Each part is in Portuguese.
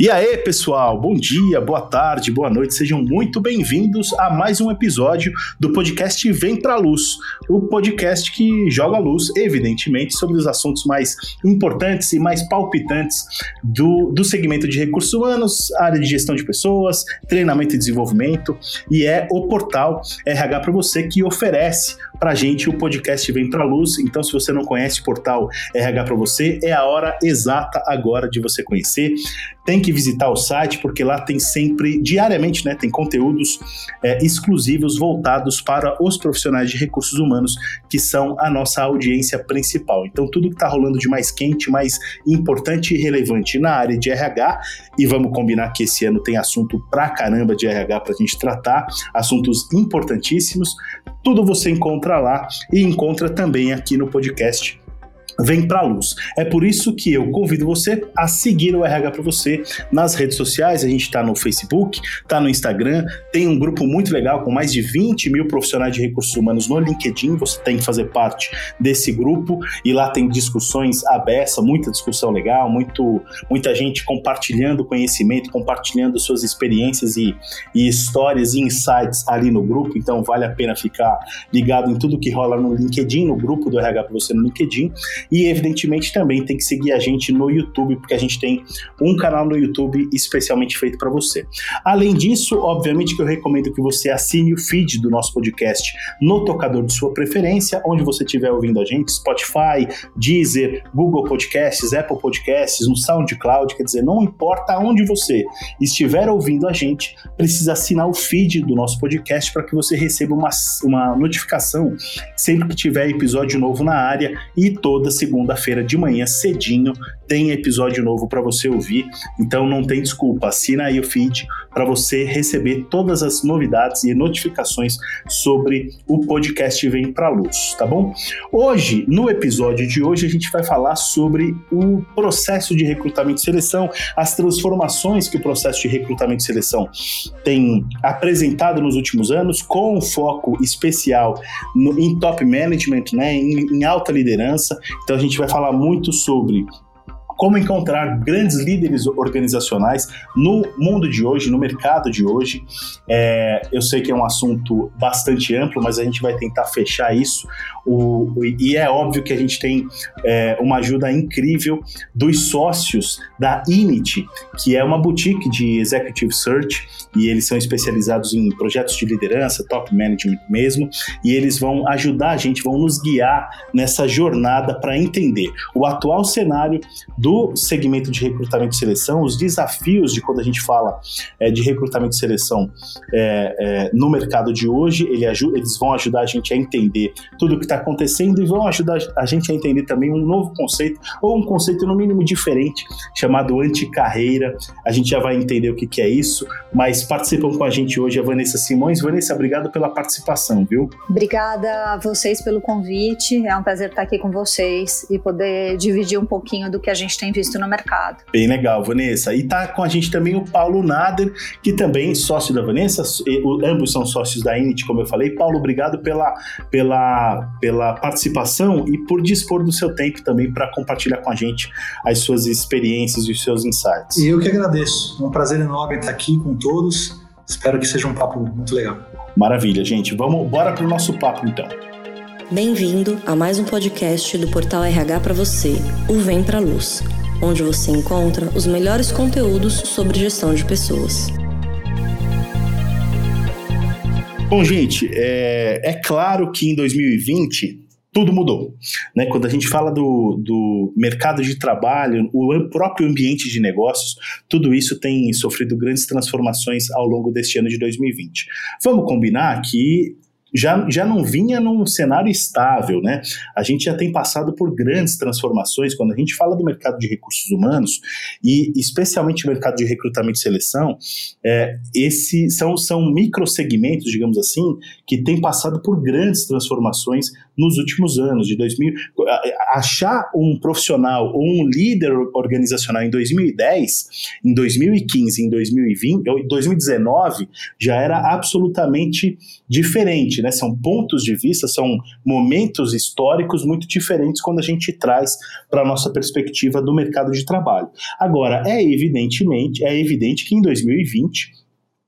E aí, pessoal, bom dia, boa tarde, boa noite, sejam muito bem-vindos a mais um episódio do podcast Vem Pra Luz, o podcast que joga luz, evidentemente, sobre os assuntos mais importantes e mais palpitantes do, do segmento de recursos humanos, área de gestão de pessoas, treinamento e desenvolvimento, e é o portal RH para você que oferece para gente o podcast Vem Pra Luz. Então, se você não conhece o portal RH para você, é a hora exata agora de você conhecer tem que visitar o site porque lá tem sempre, diariamente, né, tem conteúdos é, exclusivos voltados para os profissionais de recursos humanos, que são a nossa audiência principal. Então, tudo que está rolando de mais quente, mais importante e relevante na área de RH, e vamos combinar que esse ano tem assunto pra caramba de RH para a gente tratar, assuntos importantíssimos, tudo você encontra lá e encontra também aqui no podcast vem para a luz. É por isso que eu convido você a seguir o RH para você nas redes sociais. A gente está no Facebook, está no Instagram, tem um grupo muito legal com mais de 20 mil profissionais de recursos humanos no LinkedIn. Você tem que fazer parte desse grupo e lá tem discussões abertas, muita discussão legal, muito, muita gente compartilhando conhecimento, compartilhando suas experiências e, e histórias e insights ali no grupo. Então vale a pena ficar ligado em tudo que rola no LinkedIn, no grupo do RH para você no LinkedIn. E, evidentemente, também tem que seguir a gente no YouTube, porque a gente tem um canal no YouTube especialmente feito para você. Além disso, obviamente que eu recomendo que você assine o feed do nosso podcast no tocador de sua preferência, onde você estiver ouvindo a gente, Spotify, Deezer, Google Podcasts, Apple Podcasts, no SoundCloud, quer dizer, não importa onde você estiver ouvindo a gente, precisa assinar o feed do nosso podcast para que você receba uma, uma notificação sempre que tiver episódio novo na área e todas segunda-feira de manhã, cedinho, tem episódio novo para você ouvir. Então não tem desculpa, assina aí o feed para você receber todas as novidades e notificações sobre o podcast Vem para Luz, tá bom? Hoje, no episódio de hoje, a gente vai falar sobre o processo de recrutamento e seleção, as transformações que o processo de recrutamento e seleção tem apresentado nos últimos anos, com foco especial no, em top management, né, em, em alta liderança. Então a gente vai falar muito sobre como encontrar grandes líderes organizacionais no mundo de hoje, no mercado de hoje. É, eu sei que é um assunto bastante amplo, mas a gente vai tentar fechar isso. O, e é óbvio que a gente tem é, uma ajuda incrível dos sócios da Init, que é uma boutique de executive search, e eles são especializados em projetos de liderança, top management mesmo, e eles vão ajudar a gente, vão nos guiar nessa jornada para entender o atual cenário do segmento de recrutamento e seleção, os desafios de quando a gente fala é, de recrutamento e seleção é, é, no mercado de hoje, ele ajuda, eles vão ajudar a gente a entender tudo o que está acontecendo e vão ajudar a gente a entender também um novo conceito, ou um conceito no mínimo diferente, chamado anticarreira. A gente já vai entender o que, que é isso, mas participam com a gente hoje a Vanessa Simões. Vanessa, obrigado pela participação, viu? Obrigada a vocês pelo convite. É um prazer estar aqui com vocês e poder dividir um pouquinho do que a gente tem visto no mercado. Bem legal, Vanessa. E tá com a gente também o Paulo Nader, que também é sócio da Vanessa, ambos são sócios da Init, como eu falei. Paulo, obrigado pela, pela, pela pela participação e por dispor do seu tempo também para compartilhar com a gente as suas experiências e os seus insights. E eu que agradeço. É um prazer enorme estar aqui com todos. Espero que seja um papo muito legal. Maravilha, gente. Vamos bora para o nosso papo então. Bem-vindo a mais um podcast do Portal RH para você, o Vem para Luz, onde você encontra os melhores conteúdos sobre gestão de pessoas. Bom, gente, é, é claro que em 2020 tudo mudou. Né? Quando a gente fala do, do mercado de trabalho, o próprio ambiente de negócios, tudo isso tem sofrido grandes transformações ao longo deste ano de 2020. Vamos combinar que já, já não vinha num cenário estável, né? A gente já tem passado por grandes transformações quando a gente fala do mercado de recursos humanos e especialmente o mercado de recrutamento e seleção, é, esse são, são microsegmentos, digamos assim, que têm passado por grandes transformações nos últimos anos, de 2000, achar um profissional ou um líder organizacional em 2010, em 2015, em 2020, ou em 2019 já era absolutamente diferente diferente, né? São pontos de vista, são momentos históricos muito diferentes quando a gente traz para a nossa perspectiva do mercado de trabalho. Agora, é evidentemente, é evidente que em 2020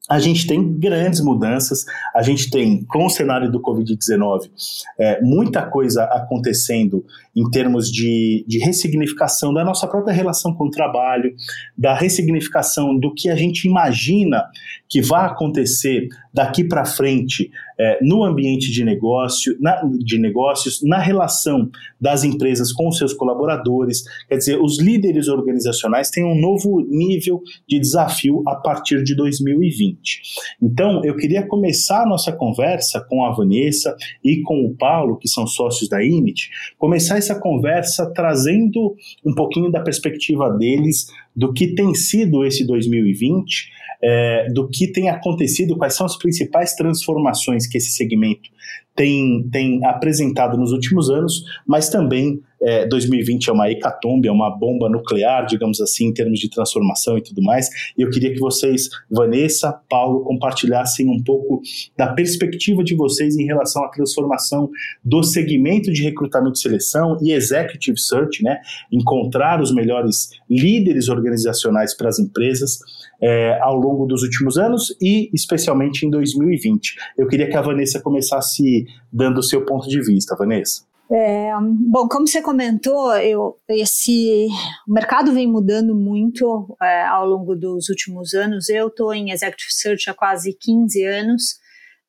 a gente tem grandes mudanças, a gente tem, com o cenário do Covid-19, é, muita coisa acontecendo em termos de, de ressignificação da nossa própria relação com o trabalho, da ressignificação do que a gente imagina que vai acontecer daqui para frente é, no ambiente de negócio, na, de negócios, na relação das empresas com seus colaboradores. Quer dizer, os líderes organizacionais têm um novo nível de desafio a partir de 2020. Então, eu queria começar a nossa conversa com a Vanessa e com o Paulo, que são sócios da IMIT, começar essa conversa trazendo um pouquinho da perspectiva deles do que tem sido esse 2020 é, do que tem acontecido, quais são as principais transformações que esse segmento tem, tem apresentado nos últimos anos, mas também é, 2020 é uma hecatombe, é uma bomba nuclear, digamos assim, em termos de transformação e tudo mais. E eu queria que vocês, Vanessa, Paulo, compartilhassem um pouco da perspectiva de vocês em relação à transformação do segmento de recrutamento e seleção e executive search, né? Encontrar os melhores líderes organizacionais para as empresas é, ao longo dos últimos anos e especialmente em 2020. Eu queria que a Vanessa começasse dando o seu ponto de vista, Vanessa. É, bom, como você comentou, eu, esse o mercado vem mudando muito é, ao longo dos últimos anos. Eu estou em Executive Search há quase 15 anos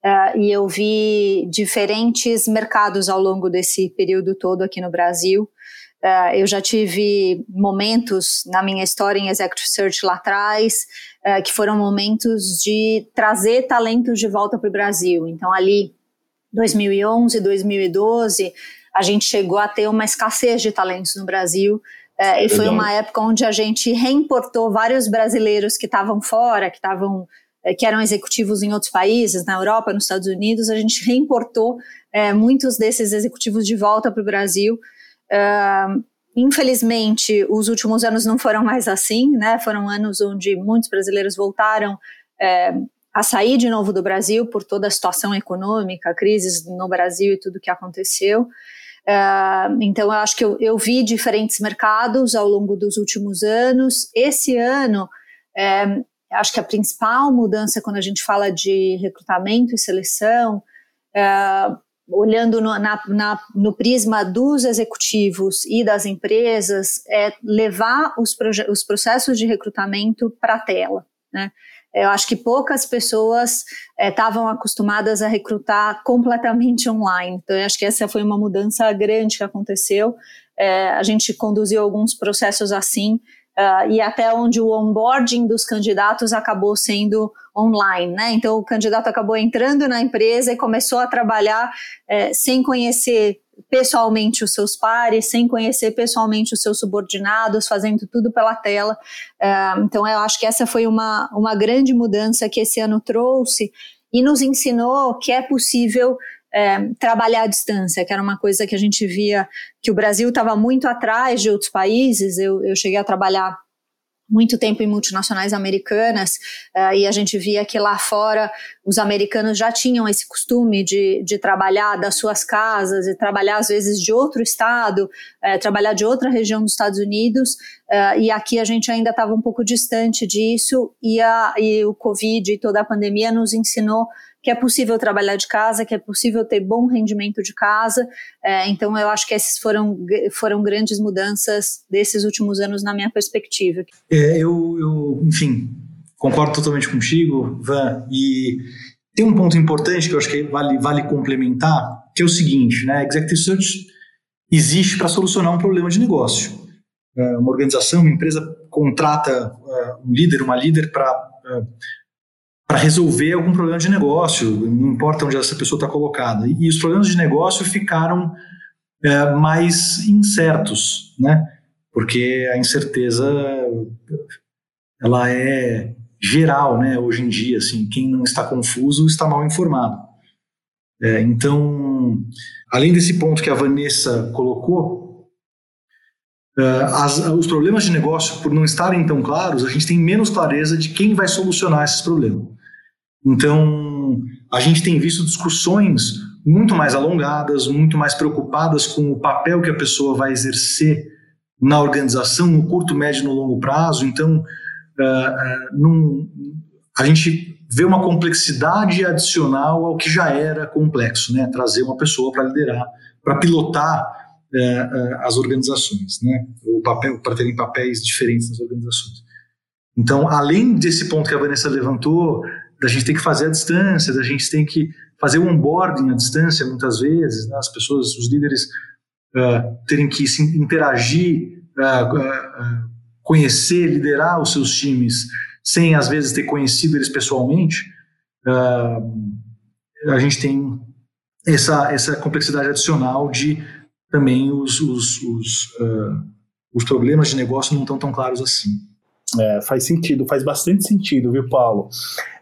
é, e eu vi diferentes mercados ao longo desse período todo aqui no Brasil. É, eu já tive momentos na minha história em Executive Search lá atrás, é, que foram momentos de trazer talentos de volta para o Brasil. Então, ali, 2011, 2012 a gente chegou a ter uma escassez de talentos no Brasil. É, e foi uma época onde a gente reimportou vários brasileiros que estavam fora, que estavam é, que eram executivos em outros países, na Europa, nos Estados Unidos, a gente reimportou é, muitos desses executivos de volta para o Brasil. É, infelizmente, os últimos anos não foram mais assim, né? Foram anos onde muitos brasileiros voltaram é, a sair de novo do Brasil por toda a situação econômica, crises no Brasil e tudo que aconteceu. Uh, então, eu acho que eu, eu, vi diferentes mercados ao longo dos últimos anos. Esse ano, é, acho que a principal mudança quando a gente fala de recrutamento e seleção, é, olhando no, na, na, no, prisma dos executivos e das empresas, é levar os, os processos de recrutamento para a tela. Né? Eu acho que poucas pessoas estavam é, acostumadas a recrutar completamente online. Então, eu acho que essa foi uma mudança grande que aconteceu. É, a gente conduziu alguns processos assim, uh, e até onde o onboarding dos candidatos acabou sendo online, né? Então, o candidato acabou entrando na empresa e começou a trabalhar é, sem conhecer pessoalmente os seus pares, sem conhecer pessoalmente os seus subordinados, fazendo tudo pela tela. Uh, então, eu acho que essa foi uma, uma grande mudança que esse ano trouxe e nos ensinou que é possível é, trabalhar à distância, que era uma coisa que a gente via que o Brasil estava muito atrás de outros países. Eu, eu cheguei a trabalhar muito tempo em multinacionais americanas uh, e a gente via que lá fora os americanos já tinham esse costume de, de trabalhar das suas casas e trabalhar às vezes de outro estado, uh, trabalhar de outra região dos Estados Unidos uh, e aqui a gente ainda estava um pouco distante disso e, a, e o Covid e toda a pandemia nos ensinou que é possível trabalhar de casa, que é possível ter bom rendimento de casa. É, então, eu acho que essas foram, foram grandes mudanças desses últimos anos na minha perspectiva. É, eu, eu, enfim, concordo totalmente contigo, Van, e tem um ponto importante que eu acho que vale, vale complementar, que é o seguinte, né, Executive Search existe para solucionar um problema de negócio. É, uma organização, uma empresa contrata é, um líder, uma líder para para resolver algum problema de negócio, não importa onde essa pessoa está colocada. E, os problemas de negócio ficaram é, mais incertos, né? Porque a incerteza ela é geral, né? Hoje em dia, assim, quem não está confuso está mal informado. É, então, além desse ponto que a Vanessa colocou, é, as, os problemas de negócio, por não estarem tão claros, a gente tem menos clareza de quem vai solucionar esses problemas. Então, a gente tem visto discussões muito mais alongadas, muito mais preocupadas com o papel que a pessoa vai exercer na organização no curto, médio e no longo prazo. Então, uh, uh, num, a gente vê uma complexidade adicional ao que já era complexo, né? Trazer uma pessoa para liderar, para pilotar uh, as organizações, né? O papel para terem papéis diferentes nas organizações. Então, além desse ponto que a Vanessa levantou, da gente tem que fazer a distância, da gente tem que fazer o onboarding à distância muitas vezes, né? as pessoas, os líderes uh, terem que se interagir, uh, uh, conhecer, liderar os seus times, sem às vezes ter conhecido eles pessoalmente, a gente tem essa, essa complexidade adicional de também os, os, os, os problemas de negócio não estão tão claros assim. É, faz sentido, faz bastante sentido, viu, Paulo?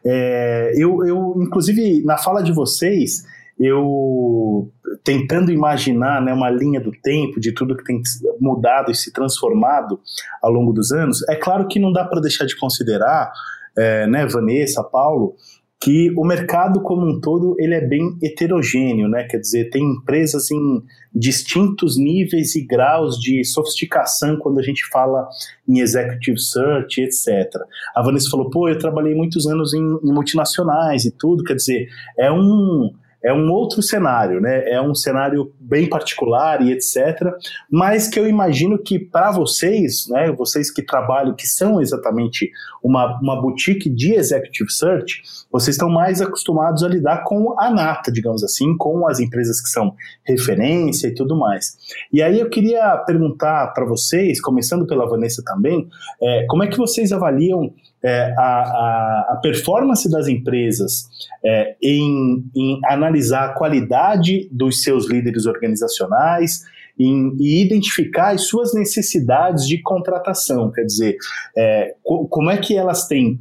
É, eu, eu, inclusive, na fala de vocês, eu tentando imaginar né, uma linha do tempo de tudo que tem mudado e se transformado ao longo dos anos, é claro que não dá para deixar de considerar, é, né, Vanessa, Paulo, que o mercado como um todo ele é bem heterogêneo, né? Quer dizer, tem empresas em distintos níveis e graus de sofisticação quando a gente fala em executive search, etc. A Vanessa falou, pô, eu trabalhei muitos anos em, em multinacionais e tudo, quer dizer, é um é um outro cenário, né? É um cenário bem particular e etc. Mas que eu imagino que para vocês, né? Vocês que trabalham, que são exatamente uma, uma boutique de executive search, vocês estão mais acostumados a lidar com a nata, digamos assim, com as empresas que são referência e tudo mais. E aí eu queria perguntar para vocês, começando pela Vanessa também, é, como é que vocês avaliam é, a, a, a, performance das empresas é, em, em, analisar a qualidade dos seus líderes organizacionais em, e identificar as suas necessidades de contratação. Quer dizer, é, co como é que elas têm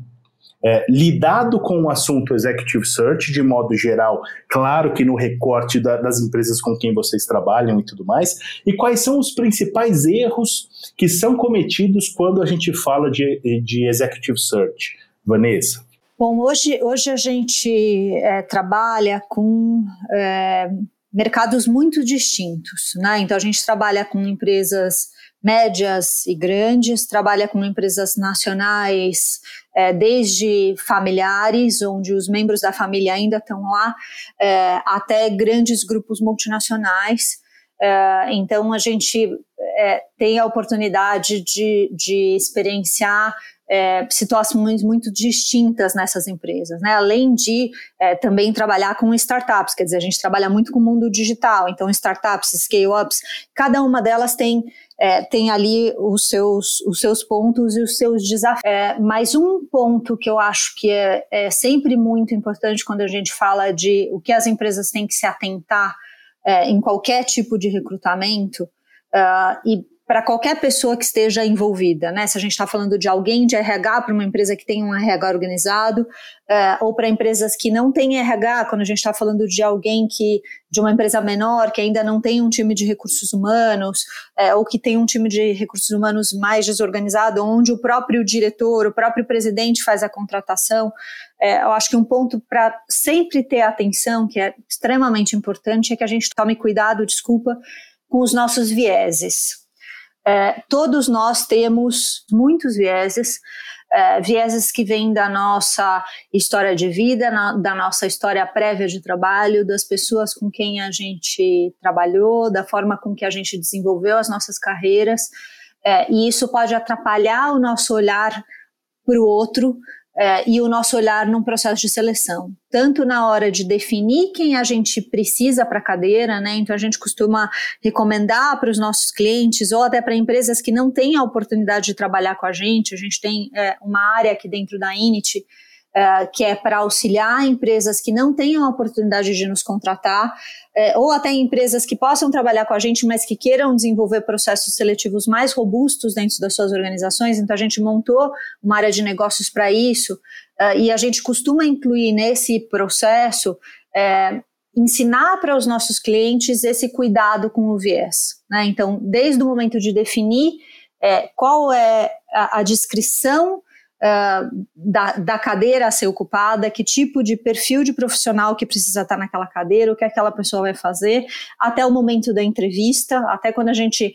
é, lidado com o assunto executive search de modo geral, claro que no recorte da, das empresas com quem vocês trabalham e tudo mais, e quais são os principais erros que são cometidos quando a gente fala de, de executive search? Vanessa. Bom, hoje, hoje a gente é, trabalha com é, mercados muito distintos, né? Então a gente trabalha com empresas médias e grandes, trabalha com empresas nacionais, é, desde familiares, onde os membros da família ainda estão lá, é, até grandes grupos multinacionais. É, então, a gente é, tem a oportunidade de, de experienciar é, situações muito distintas nessas empresas, né? Além de é, também trabalhar com startups, quer dizer, a gente trabalha muito com o mundo digital, então startups, scale-ups, cada uma delas tem é, tem ali os seus, os seus pontos e os seus desafios. É, mas um ponto que eu acho que é, é, sempre muito importante quando a gente fala de o que as empresas têm que se atentar é, em qualquer tipo de recrutamento, uh, e para qualquer pessoa que esteja envolvida, né? Se a gente está falando de alguém de RH para uma empresa que tem um RH organizado, uh, ou para empresas que não têm RH, quando a gente está falando de alguém que de uma empresa menor que ainda não tem um time de recursos humanos, uh, ou que tem um time de recursos humanos mais desorganizado, onde o próprio diretor, o próprio presidente faz a contratação. Uh, eu acho que um ponto para sempre ter atenção, que é extremamente importante, é que a gente tome cuidado, desculpa, com os nossos vieses. É, todos nós temos muitos vieses, é, vieses que vêm da nossa história de vida, na, da nossa história prévia de trabalho, das pessoas com quem a gente trabalhou, da forma com que a gente desenvolveu as nossas carreiras, é, e isso pode atrapalhar o nosso olhar para o outro, é, e o nosso olhar num processo de seleção, tanto na hora de definir quem a gente precisa para a cadeira, né? Então a gente costuma recomendar para os nossos clientes ou até para empresas que não têm a oportunidade de trabalhar com a gente. A gente tem é, uma área aqui dentro da Init uh, que é para auxiliar empresas que não tenham a oportunidade de nos contratar, uh, ou até empresas que possam trabalhar com a gente, mas que queiram desenvolver processos seletivos mais robustos dentro das suas organizações. Então, a gente montou uma área de negócios para isso, uh, e a gente costuma incluir nesse processo ensinar para os nossos clientes esse cuidado com o viés. Né? Então, desde o momento de definir é, qual é a, a descrição da, da, cadeira a ser ocupada, que tipo de perfil de profissional que precisa estar naquela cadeira, o que aquela pessoa vai fazer, até o momento da entrevista, até quando a gente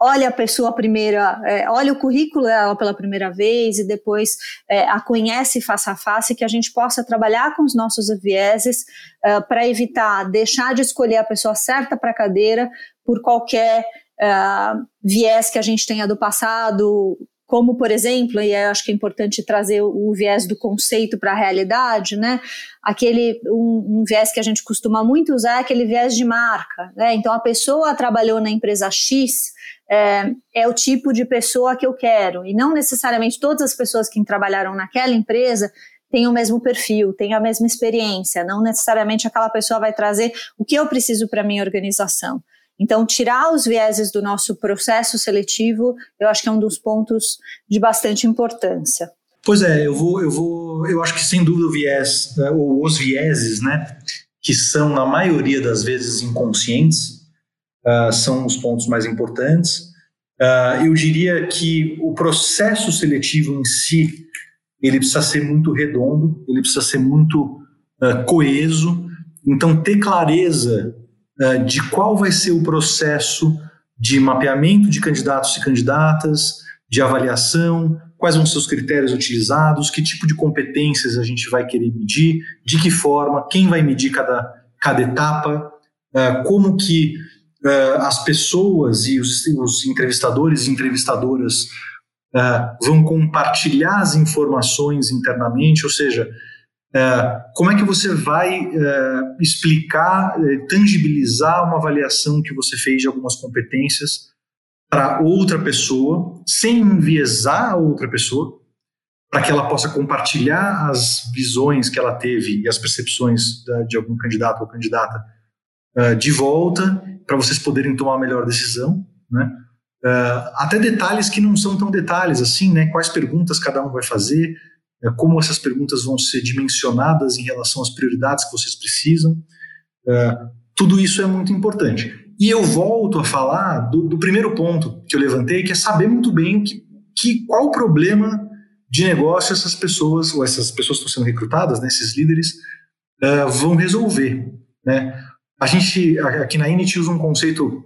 olha a pessoa primeira, é, olha o currículo dela pela primeira vez e depois é, a conhece face a face, que a gente possa trabalhar com os nossos vieses uh, para evitar deixar de escolher a pessoa certa para a cadeira por qualquer uh, viés que a gente tenha do passado, como, por exemplo, e acho que é importante trazer o, viés do conceito para a realidade, né? Aquele, um, um, viés que a gente costuma muito usar é aquele viés de marca, né? Então, a pessoa trabalhou na empresa X, é, é, o tipo de pessoa que eu quero, e não necessariamente todas as pessoas que trabalharam naquela empresa têm o mesmo perfil, têm a mesma experiência, não necessariamente aquela pessoa vai trazer o que eu preciso para minha organização. Então, tirar os vieses do nosso processo seletivo, eu acho que é um dos pontos de bastante importância. Pois é, eu vou, eu vou, eu acho que sem dúvida o viés, né, ou os vieses, né, que são na maioria das vezes inconscientes, uh, são os pontos mais importantes. Uh, eu diria que o processo seletivo em si, ele precisa ser muito redondo, ele precisa ser muito uh, coeso. Então, ter clareza de qual vai ser o processo de mapeamento de candidatos e candidatas, de avaliação, quais vão ser os critérios utilizados, que tipo de competências a gente vai querer medir, de que forma, quem vai medir cada, cada etapa, eh, como que eh, as pessoas e os, os entrevistadores e entrevistadoras vão compartilhar as informações internamente, ou seja, como é que você vai é, explicar, é, tangibilizar uma avaliação que você fez de algumas competências para outra pessoa, sem enviesar a outra pessoa, para que ela possa compartilhar as visões que ela teve e as percepções de algum candidato ou candidata de volta, para vocês poderem tomar a melhor decisão, né? até detalhes que não são tão detalhes assim, né? Quais perguntas cada um vai fazer, é, como essas perguntas vão ser dimensionadas em relação às prioridades que vocês precisam. É, tudo isso é muito importante. E eu volto a falar do, do primeiro ponto que eu levantei, que é saber muito bem que, que, qual o problema de negócio essas pessoas, ou essas pessoas que estão sendo recrutadas, né, esses líderes, uh, vão resolver. Né? A gente, aqui na Init, usa um conceito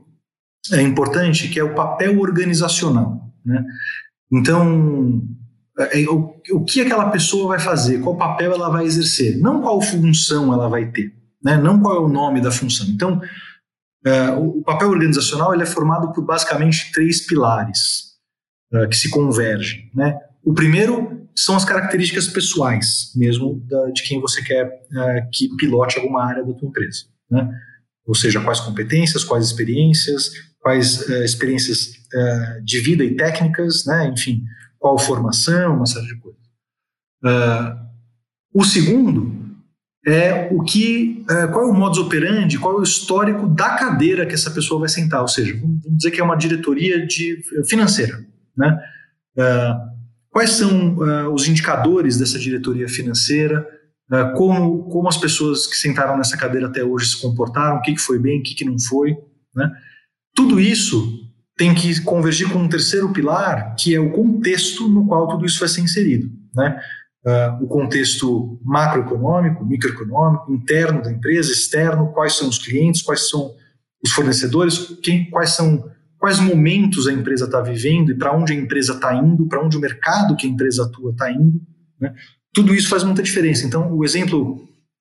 é, importante, que é o papel organizacional. Né? Então, é, é, o, o que aquela pessoa vai fazer, qual papel ela vai exercer, não qual função ela vai ter, né? não qual é o nome da função. Então, é, o papel organizacional ele é formado por basicamente três pilares que se convergem. Né? O primeiro são as características pessoais, mesmo de quem você quer que pilote alguma área da tua empresa. Né? Ou seja, quais competências, quais experiências, quais experiências de vida e técnicas, né? enfim, qual formação, uma série de coisas. Uh, o segundo é o que, uh, qual é o modus operandi, qual é o histórico da cadeira que essa pessoa vai sentar, ou seja, vamos dizer que é uma diretoria de, financeira, né? Uh, quais são os indicadores dessa diretoria financeira, como, como as pessoas que sentaram nessa cadeira até hoje se comportaram, o que, que foi bem, o que, que não foi, né? Tudo isso tem que convergir com um terceiro pilar, que é o contexto no qual tudo isso vai ser inserido. Né? Uh, o contexto macroeconômico, microeconômico, interno da empresa, externo, quais são os clientes, quais são os fornecedores, quem, quais são quais momentos a empresa está vivendo e para onde a empresa está indo, para onde o mercado que a empresa atua está indo. Né? Tudo isso faz muita diferença. Então, o exemplo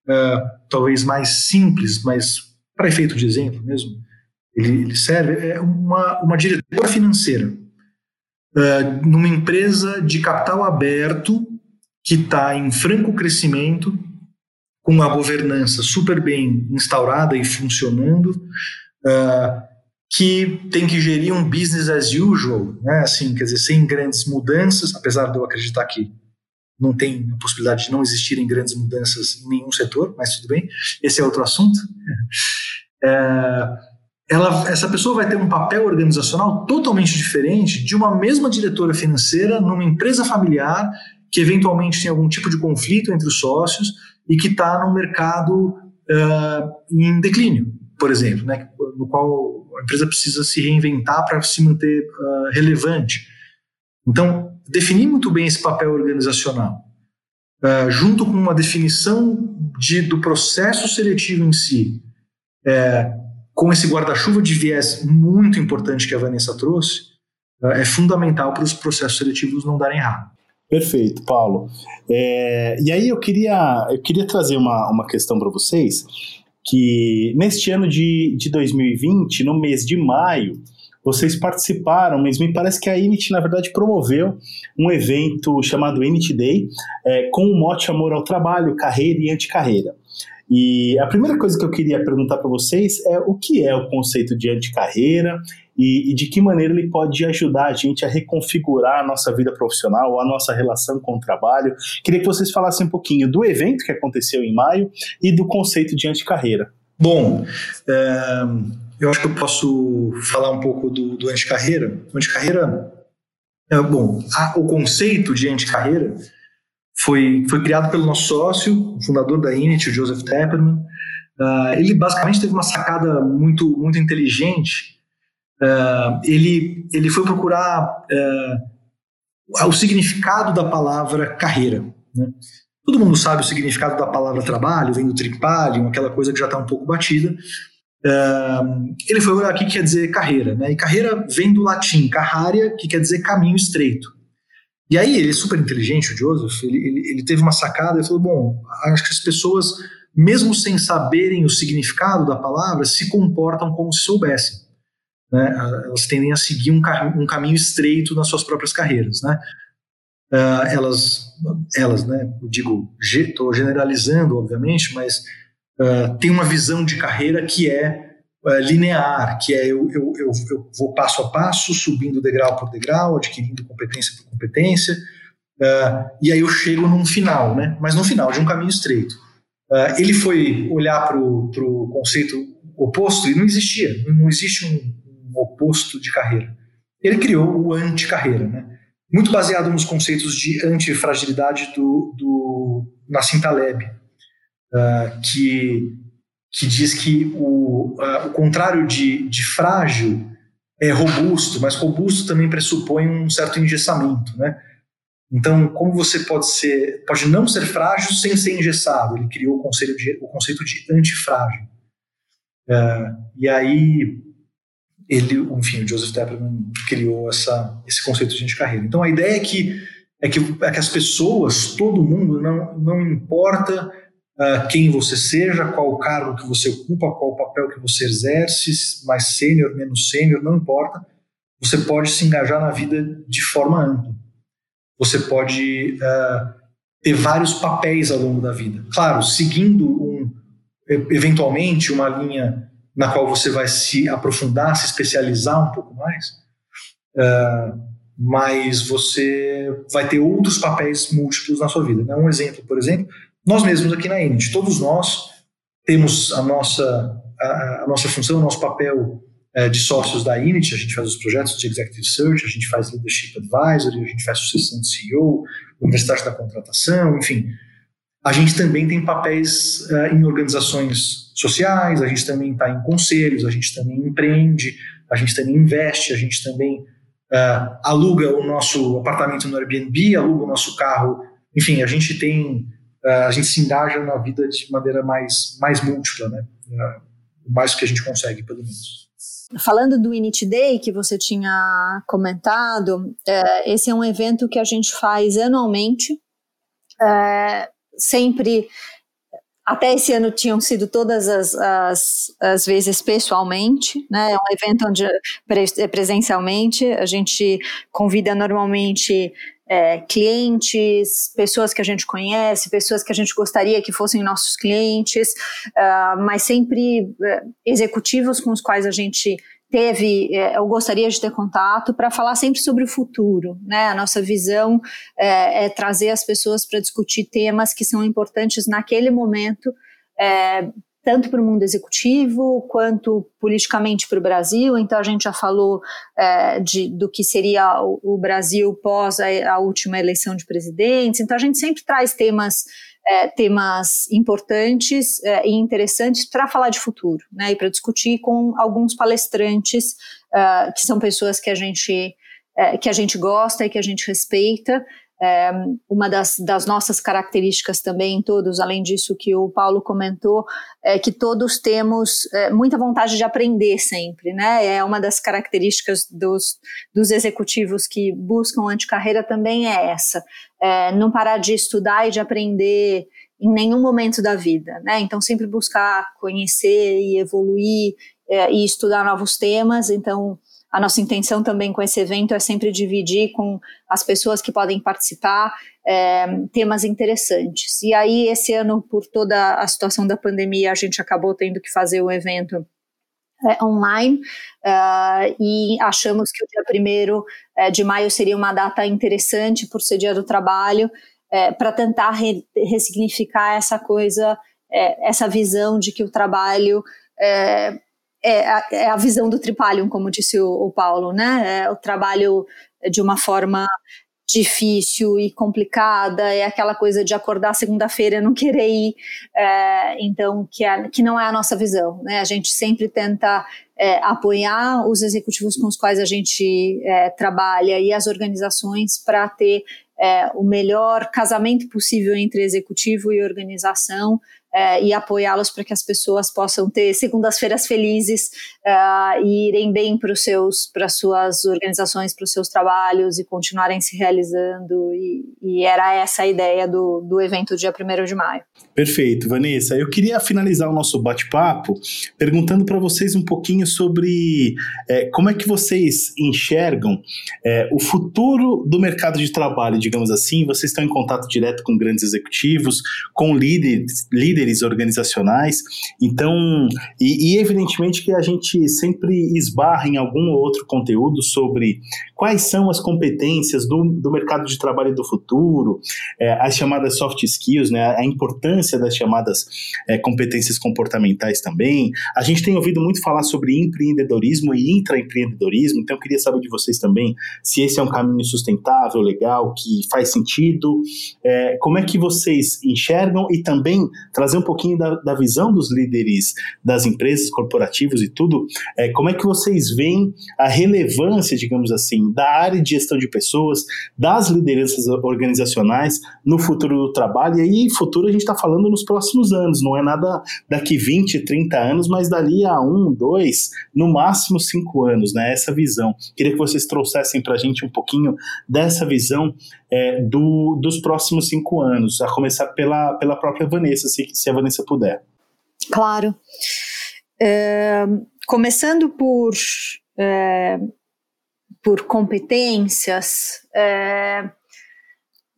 uh, talvez mais simples, mas para efeito de exemplo mesmo, ele, ele serve, é uma, uma diretora financeira uh, numa empresa de capital aberto que está em franco crescimento, com uma governança super bem instaurada e funcionando, uh, que tem que gerir um business as usual, né? assim, quer dizer, sem grandes mudanças, apesar de eu acreditar que não tem a possibilidade de não existirem grandes mudanças em nenhum setor, mas tudo bem, esse é outro assunto. Uh, ela, essa pessoa vai ter um papel organizacional totalmente diferente de uma mesma diretora financeira numa empresa familiar que eventualmente tem algum tipo de conflito entre os sócios e que está num mercado uh, em declínio, por exemplo, né, no qual a empresa precisa se reinventar para se manter uh, relevante. Então, definir muito bem esse papel organizacional, uh, junto com uma definição de, do processo seletivo em si, é, com esse guarda-chuva de viés muito importante que a Vanessa trouxe, uh, é fundamental para os processos seletivos não darem errado. Perfeito, Paulo. É, e aí eu queria, eu queria trazer uma, uma questão para vocês, que neste ano de, de 2020, no mês de maio, vocês participaram, mas me parece que a Init, na verdade, promoveu um evento chamado Init Day, é, com o mote Amor ao Trabalho, Carreira e Anticarreira. E a primeira coisa que eu queria perguntar para vocês é o que é o conceito de anticarreira e, e de que maneira ele pode ajudar a gente a reconfigurar a nossa vida profissional, a nossa relação com o trabalho. Queria que vocês falassem um pouquinho do evento que aconteceu em maio e do conceito de anticarreira. Bom, é, eu acho que eu posso falar um pouco do, do anticarreira. O anticarreira, é, bom, a, o conceito de anticarreira foi, foi criado pelo nosso sócio, o fundador da Init, o Joseph Tepperman. Uh, ele basicamente teve uma sacada muito, muito inteligente. Uh, ele, ele foi procurar uh, o significado da palavra carreira. Né? Todo mundo sabe o significado da palavra trabalho, vem do tripalium, aquela coisa que já está um pouco batida. ele foi olhar aqui que quer dizer carreira, né? E carreira vem do latim carraria, que quer dizer caminho estreito. E aí ele é super inteligente, o Joseph, ele, ele, ele teve uma sacada e falou, bom, acho que as pessoas, mesmo sem saberem o significado da palavra, se comportam como se soubessem. Né? Elas tendem a seguir um, um caminho estreito nas suas próprias carreiras, né? Uh, elas, elas, né, digo, estou generalizando, obviamente, mas uh, tem uma visão de carreira que é linear, que é eu, eu, eu, eu, vou passo a passo, subindo degrau por degrau, adquirindo competência por competência, uh, e aí eu chego num final, né? mas no final de um caminho estreito. Uh, ele foi olhar para o conceito oposto e não existia, não existe um, um oposto de carreira. Ele criou o anti-carreira, né? muito baseado nos conceitos de antifragilidade do, do Nassim Taleb, uh, que que diz que o, uh, o contrário de, de frágil é robusto, mas robusto também pressupõe um certo engessamento, né? Então, como você pode ser, pode não ser frágil sem ser engessado? Ele criou o conceito de, o conceito de antifrágil. Uh, e aí, ele, enfim, o Joseph Tepperman criou essa, esse conceito de anticarreira. Então, a ideia é que, é que, é que as pessoas, todo mundo, não, não importa uh, quem você seja, qual o cargo que você ocupa, qual o papel que você exerce, mais sênior, menos sênior, não importa. Você pode se engajar na vida de forma ampla. Você pode uh, ter vários papéis ao longo da vida. Claro, seguindo um, eventualmente uma linha na qual você vai se aprofundar, se especializar um pouco mais, uh, mas você vai ter outros papéis múltiplos na sua vida. Né? Um exemplo, por exemplo, nós mesmos aqui na Init, todos nós temos a nossa, a, a nossa função, o nosso papel é, de sócios da Init, a gente faz os projetos de Executive Search, a gente faz Leadership Advisory, a gente faz sucessão de CEO, Universidade da Contratação, enfim. A gente também tem papéis uh, em organizações sociais, a gente também está em conselhos, a gente também empreende, a gente também investe, a gente também uh, aluga o nosso apartamento no Airbnb, aluga o nosso carro, enfim, a gente tem é, a gente se engaja na vida de maneira mais, mais múltipla, né? É, o mais que a gente consegue, pelo menos. Falando do Init Day, que você tinha comentado, é, esse é um evento que a gente faz anualmente, é, sempre até esse ano tinham sido todas as, as, as, vezes pessoalmente, né? É um evento onde presencialmente a gente convida normalmente é, clientes, pessoas que a gente conhece, pessoas que a gente gostaria que fossem nossos clientes, uh, mas sempre uh, executivos com os quais a gente teve, uh, eu gostaria de ter contato para falar sempre sobre o futuro, né? A nossa visão é, é trazer as pessoas para discutir temas que são importantes naquele momento. É, tanto para o mundo executivo quanto politicamente para o Brasil. Então, a gente já falou é, de, do que seria o, o Brasil pós a, a, última eleição de presidentes. Então, a gente sempre traz temas. É, temas importantes é, e interessantes para falar de futuro, né, e para discutir com alguns palestrantes, uh, que são pessoas que a gente é, que a gente gosta e que a gente respeita. É, uma das, das, nossas características também, todos, além disso que o Paulo comentou, é que todos temos é, muita vontade de aprender sempre, né? É uma das características dos, dos executivos que buscam anticarreira também é essa, é, não parar de estudar e de aprender em nenhum momento da vida, né? Então sempre buscar conhecer e evoluir é, e estudar novos temas. Então a nossa intenção também com esse evento é sempre dividir com as pessoas que podem participar é, temas interessantes. E aí, esse ano, por toda a situação da pandemia, a gente acabou tendo que fazer o evento é, online uh, e achamos que o dia 1 é, de maio seria uma data interessante por ser dia do trabalho é, para tentar re ressignificar essa coisa, é, essa visão de que o trabalho é, a, é a visão do tripalium, como disse o, o Paulo, né? É o trabalho de uma forma difícil e complicada, é aquela coisa de acordar segunda-feira e não querer ir, é, então que, é, que não é a nossa visão, né? A gente sempre tenta é, apoiar os executivos com os quais a gente é, trabalha e as organizações para ter é, o melhor casamento possível entre executivo e organização é, e apoiá-los para que as pessoas possam ter segundas-feiras felizes uh, e irem bem para os seus, para suas organizações, para os seus trabalhos e continuarem se realizando. E, e, era essa a ideia do, do evento dia 1 de maio. Perfeito, Vanessa. Eu queria finalizar o nosso bate-papo perguntando para vocês um pouquinho sobre é, como é que vocês enxergam é, o futuro do mercado de trabalho, digamos assim. Vocês estão em contato direto com grandes executivos, com líderes, líderes organizacionais. Então, e, e evidentemente que a gente sempre esbarra em algum outro conteúdo sobre quais são as competências do, do mercado de trabalho do futuro, é, as chamadas soft skills, né, a importância das chamadas é, competências comportamentais também. A gente tem ouvido muito falar sobre empreendedorismo e intraempreendedorismo, então eu queria saber de vocês também se esse é um caminho sustentável, legal, que faz sentido, é, como é que vocês enxergam e também trazer um pouquinho da, da visão dos líderes das empresas, corporativos e tudo, é, como é que vocês veem a relevância, digamos assim, da área de gestão de pessoas, das lideranças organizacionais no futuro do trabalho? E aí, futuro a gente está falando nos próximos anos, não é nada daqui 20, 30 anos, mas dali a um, dois, no máximo cinco anos, né? Essa visão. Queria que vocês trouxessem para a gente um pouquinho dessa visão é, do, dos próximos cinco anos, a começar pela, pela própria Vanessa, se, se a Vanessa puder. Claro. Começando por, por competências,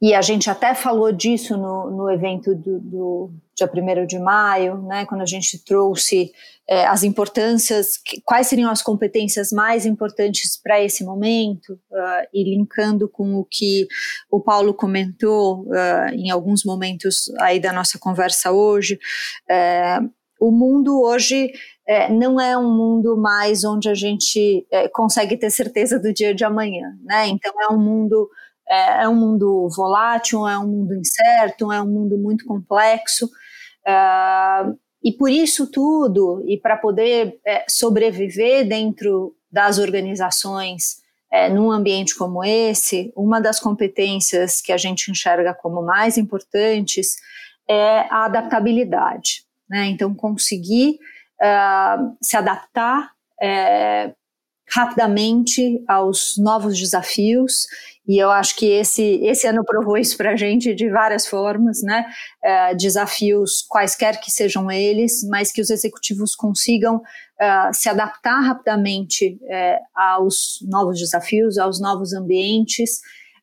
e a gente até falou disso no, no evento do, do dia 1 de maio, né, quando a gente trouxe é, as importâncias, que, quais seriam as competências mais importantes para esse momento, uh, e linkando com o que o Paulo comentou uh, em alguns momentos aí da nossa conversa hoje, é, o mundo hoje é, não é um mundo mais onde a gente é, consegue ter certeza do dia de amanhã, né? Então é um mundo é, é um mundo volátil, é um mundo incerto, é um mundo muito complexo. Uh, e por isso tudo, e para poder é, sobreviver dentro das organizações é, num ambiente como esse, uma das competências que a gente enxerga como mais importantes é a adaptabilidade. Né? Então, conseguir uh, se adaptar é, rapidamente aos novos desafios e eu acho que esse, esse ano provou isso para a gente de várias formas, né? É, desafios quaisquer que sejam eles, mas que os executivos consigam é, se adaptar rapidamente é, aos novos desafios, aos novos ambientes,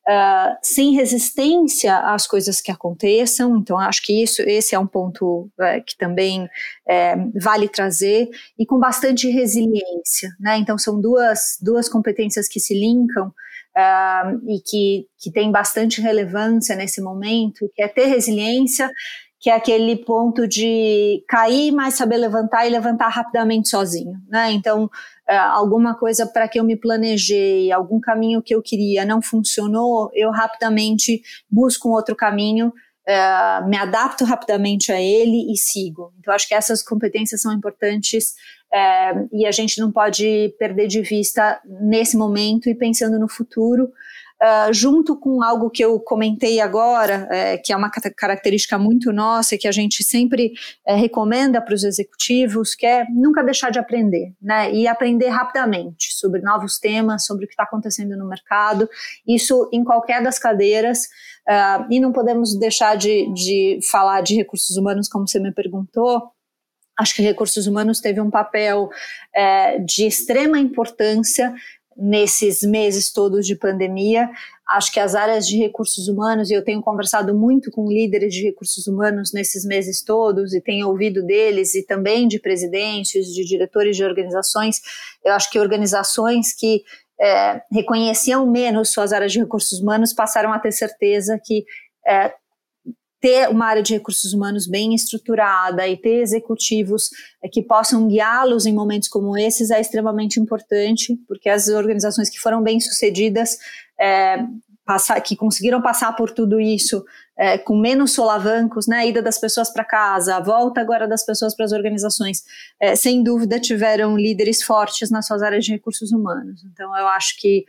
é, sem resistência às coisas que aconteçam. Então, acho que isso, esse é um ponto é, que também é, vale trazer, e com bastante resiliência, né? Então, são duas, duas competências que se linkam uh, e que, que tem bastante relevância nesse momento, que é ter resiliência, que é aquele ponto de cair, mas saber levantar e levantar rapidamente sozinho, né? Então, uh, alguma coisa para que eu me planejei, algum caminho que eu queria não funcionou, eu rapidamente busco um outro caminho, uh, me adapto rapidamente a ele e sigo. Então, acho que essas competências são importantes é, e a gente não pode perder de vista nesse momento e pensando no futuro. Uh, junto com algo que eu comentei agora, é, que é uma característica muito nossa e que a gente sempre é, recomenda para os executivos, que é nunca deixar de aprender, né? E aprender rapidamente sobre novos temas, sobre o que está acontecendo no mercado, isso em qualquer das cadeiras. Uh, e não podemos deixar de, de falar de recursos humanos, como você me perguntou, Acho que recursos humanos teve um papel é, de extrema importância nesses meses todos de pandemia. Acho que as áreas de recursos humanos, e eu tenho conversado muito com líderes de recursos humanos nesses meses todos, e tenho ouvido deles, e também de presidentes, de diretores de organizações. Eu acho que organizações que é, reconheciam menos suas áreas de recursos humanos passaram a ter certeza que é, ter uma área de recursos humanos bem estruturada e ter executivos é, que possam guiá-los em momentos como esses é extremamente importante, porque as organizações que foram bem sucedidas, é, passar, que conseguiram passar por tudo isso é, com menos solavancos, né, a ida das pessoas para casa, a volta agora das pessoas para as organizações, é, sem dúvida tiveram líderes fortes nas suas áreas de recursos humanos. Então, eu acho que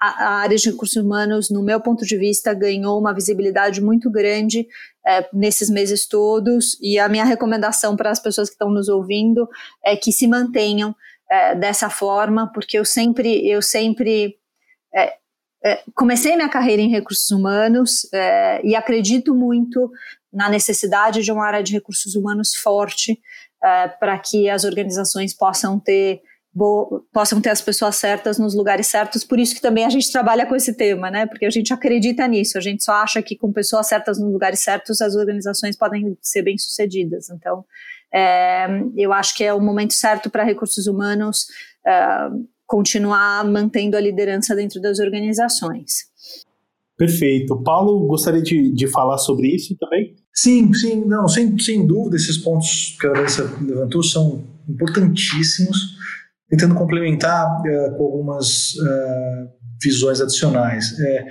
a, área de recursos humanos, no meu ponto de vista, ganhou uma visibilidade muito grande é, nesses meses todos. E a minha recomendação para as pessoas que estão nos ouvindo é que se mantenham é, dessa forma, porque eu sempre, eu sempre é, é comecei minha carreira em recursos humanos é, e acredito muito na necessidade de uma área de recursos humanos forte é, para que as organizações possam ter possam ter as pessoas certas nos lugares certos, por isso que também a gente trabalha com esse tema, né? Porque a gente acredita nisso, a gente só acha que com pessoas certas nos lugares certos as organizações podem ser bem sucedidas. Então, é, eu acho que é o momento certo para recursos humanos é, continuar mantendo a liderança dentro das organizações. Perfeito. Paulo, gostaria de, de falar sobre isso também? Sim, sim, não, sem, sem dúvida, esses pontos que a Vanessa levantou são importantíssimos tentando complementar uh, com algumas uh, visões adicionais. É,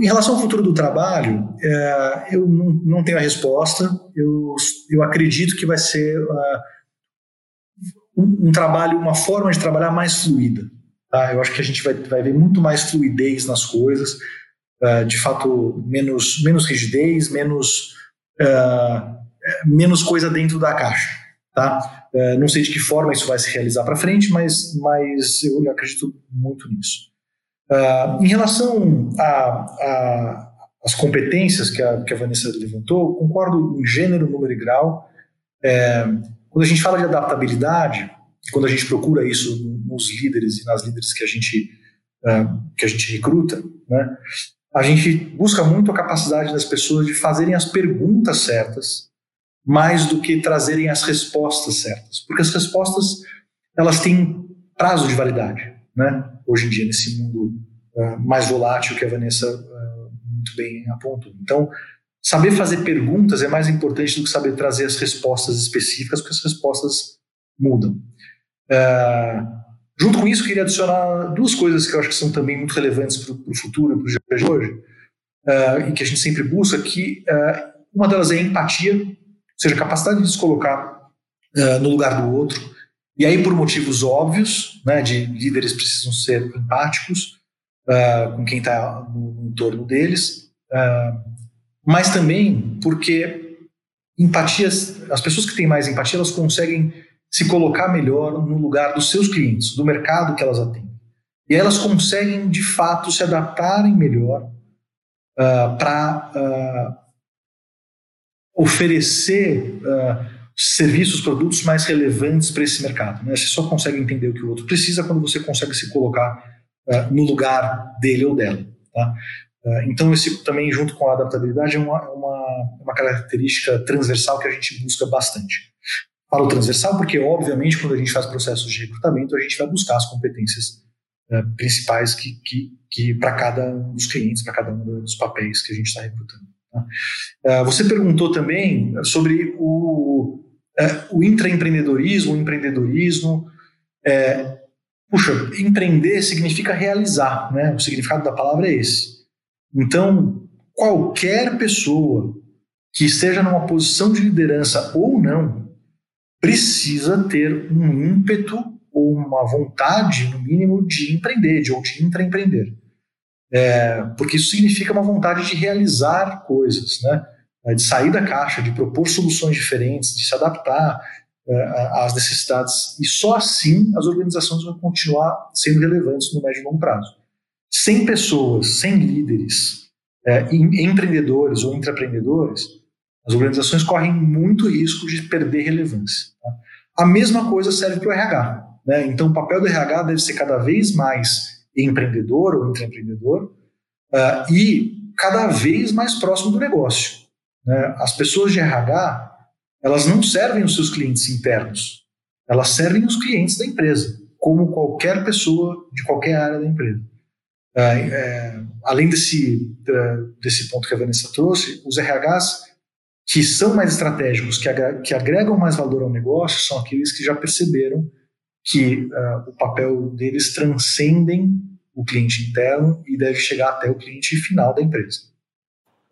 em relação ao futuro do trabalho, é, eu não, não, tenho a resposta. Eu, eu acredito que vai ser um, um, trabalho, uma forma de trabalhar mais fluida. Tá? Eu acho que a gente vai, vai ver muito mais fluidez nas coisas, de fato, menos, menos rigidez, menos, menos coisa dentro da caixa. Tá? É, não sei de que forma isso vai se realizar para frente, mas, mas eu acredito muito nisso. Uh, em relação às competências que a, que a Vanessa levantou, concordo em gênero, número e grau. É, quando a gente fala de adaptabilidade, quando a gente procura isso nos líderes e nas líderes que a gente, que a gente recruta, né, a gente busca muito a capacidade das pessoas de fazerem as perguntas certas mais do que trazerem as respostas certas, porque as respostas elas têm prazo de validade, né? Hoje em dia nesse mundo uh, mais volátil que a Vanessa uh, muito bem apontou. Então, saber fazer perguntas é mais importante do que saber trazer as respostas específicas, porque as respostas mudam. Uh, junto com isso, queria adicionar duas coisas que eu acho que são também muito relevantes para o futuro, para o dia de hoje, e que a gente sempre busca, que uma delas é empatia, seja, capacidade de se colocar uh, no lugar do outro. E aí, por motivos óbvios, né, de líderes precisam ser empáticos uh, com quem está no, no, entorno deles, uh, mas também porque empatias, as pessoas que têm mais empatia, elas conseguem se colocar melhor no lugar dos seus clientes, do mercado que elas atendem. E elas conseguem, de fato, se adaptarem melhor uh, para oferecer uh, serviços, produtos mais relevantes para esse mercado. Né? Você só consegue entender o que o outro precisa quando você consegue se colocar uh, no lugar dele ou dela. Tá? Uh, então, esse também, junto com a adaptabilidade, é uma, uma, uma característica transversal que a gente busca bastante. Falo transversal porque, obviamente, quando a gente faz processos de recrutamento, a gente vai buscar as competências principais que, que, que para cada um dos clientes, para cada um dos papéis que a gente está recrutando. Uh, você perguntou também sobre o, uh, o intraempreendedorismo, o empreendedorismo. É, puxa, empreender significa realizar, né? O significado da palavra é esse. Então, qualquer pessoa que esteja numa posição de liderança ou não, precisa ter um ímpeto ou uma vontade, no mínimo, de empreender, de, ou de intraempreender. É, porque isso significa uma vontade de realizar coisas, né? É, de sair da caixa, de propor soluções diferentes, de se adaptar é, às necessidades. E só assim as organizações vão continuar sendo relevantes no médio e longo prazo. Sem pessoas, sem líderes, é, empreendedores ou intraempreendedores, as organizações correm muito risco de perder relevância. Tá? A mesma coisa serve para o RH. Né? Então, o papel do RH deve ser cada vez mais empreendedor ou intraempreendedor uh, e cada vez mais próximo do negócio. Né? As pessoas de RH elas não servem os seus clientes internos, elas servem os clientes da empresa, como qualquer pessoa de qualquer área da empresa. É, é, além desse, desse ponto que a Vanessa trouxe, os RHs que são mais estratégicos, que agregam mais valor ao negócio, são aqueles que já perceberam que uh, o papel deles transcendem o cliente interno e deve chegar até o cliente final da empresa.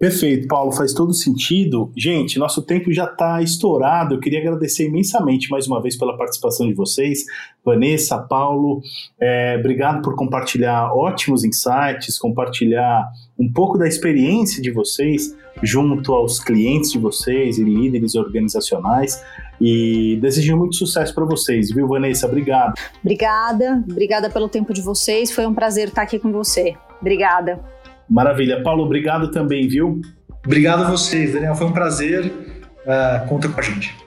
Perfeito, Paulo, faz todo sentido. Gente, nosso tempo já está estourado. Eu queria agradecer imensamente mais uma vez pela participação de vocês, Vanessa, Paulo. É, obrigado por compartilhar ótimos insights, compartilhar um pouco da experiência de vocês junto aos clientes de vocês e líderes organizacionais. E desejo muito sucesso para vocês, viu, Vanessa? Obrigado. Obrigada, obrigada pelo tempo de vocês. Foi um prazer estar aqui com você. Obrigada. Maravilha. Paulo, obrigado também, viu? Obrigado a vocês, Daniel. Foi um prazer. Uh, conta com a gente.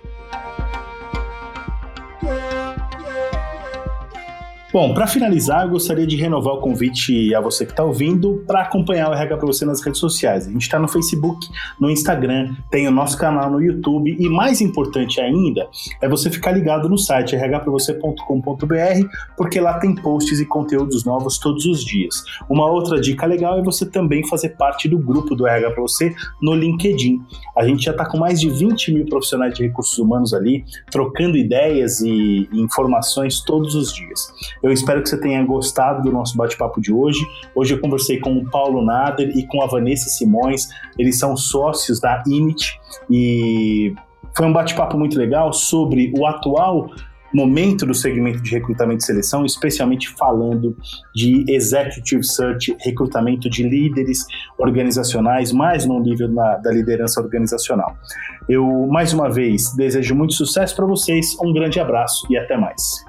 Bom, para finalizar, eu gostaria de renovar o convite a você que está ouvindo para acompanhar o RH para você nas redes sociais. A gente está no Facebook, no Instagram, tem o nosso canal no YouTube e mais importante ainda é você ficar ligado no site rhpravocê.com.br, porque lá tem posts e conteúdos novos todos os dias. Uma outra dica legal é você também fazer parte do grupo do RH para você no LinkedIn. A gente já está com mais de 20 mil profissionais de recursos humanos ali, trocando ideias e informações todos os dias. Eu espero que você tenha gostado do nosso bate-papo de hoje. Hoje eu conversei com o Paulo Nader e com a Vanessa Simões. Eles são sócios da Init e foi um bate-papo muito legal sobre o atual momento do segmento de recrutamento e seleção, especialmente falando de executive search, recrutamento de líderes organizacionais, mais no nível na, da liderança organizacional. Eu, mais uma vez, desejo muito sucesso para vocês, um grande abraço e até mais.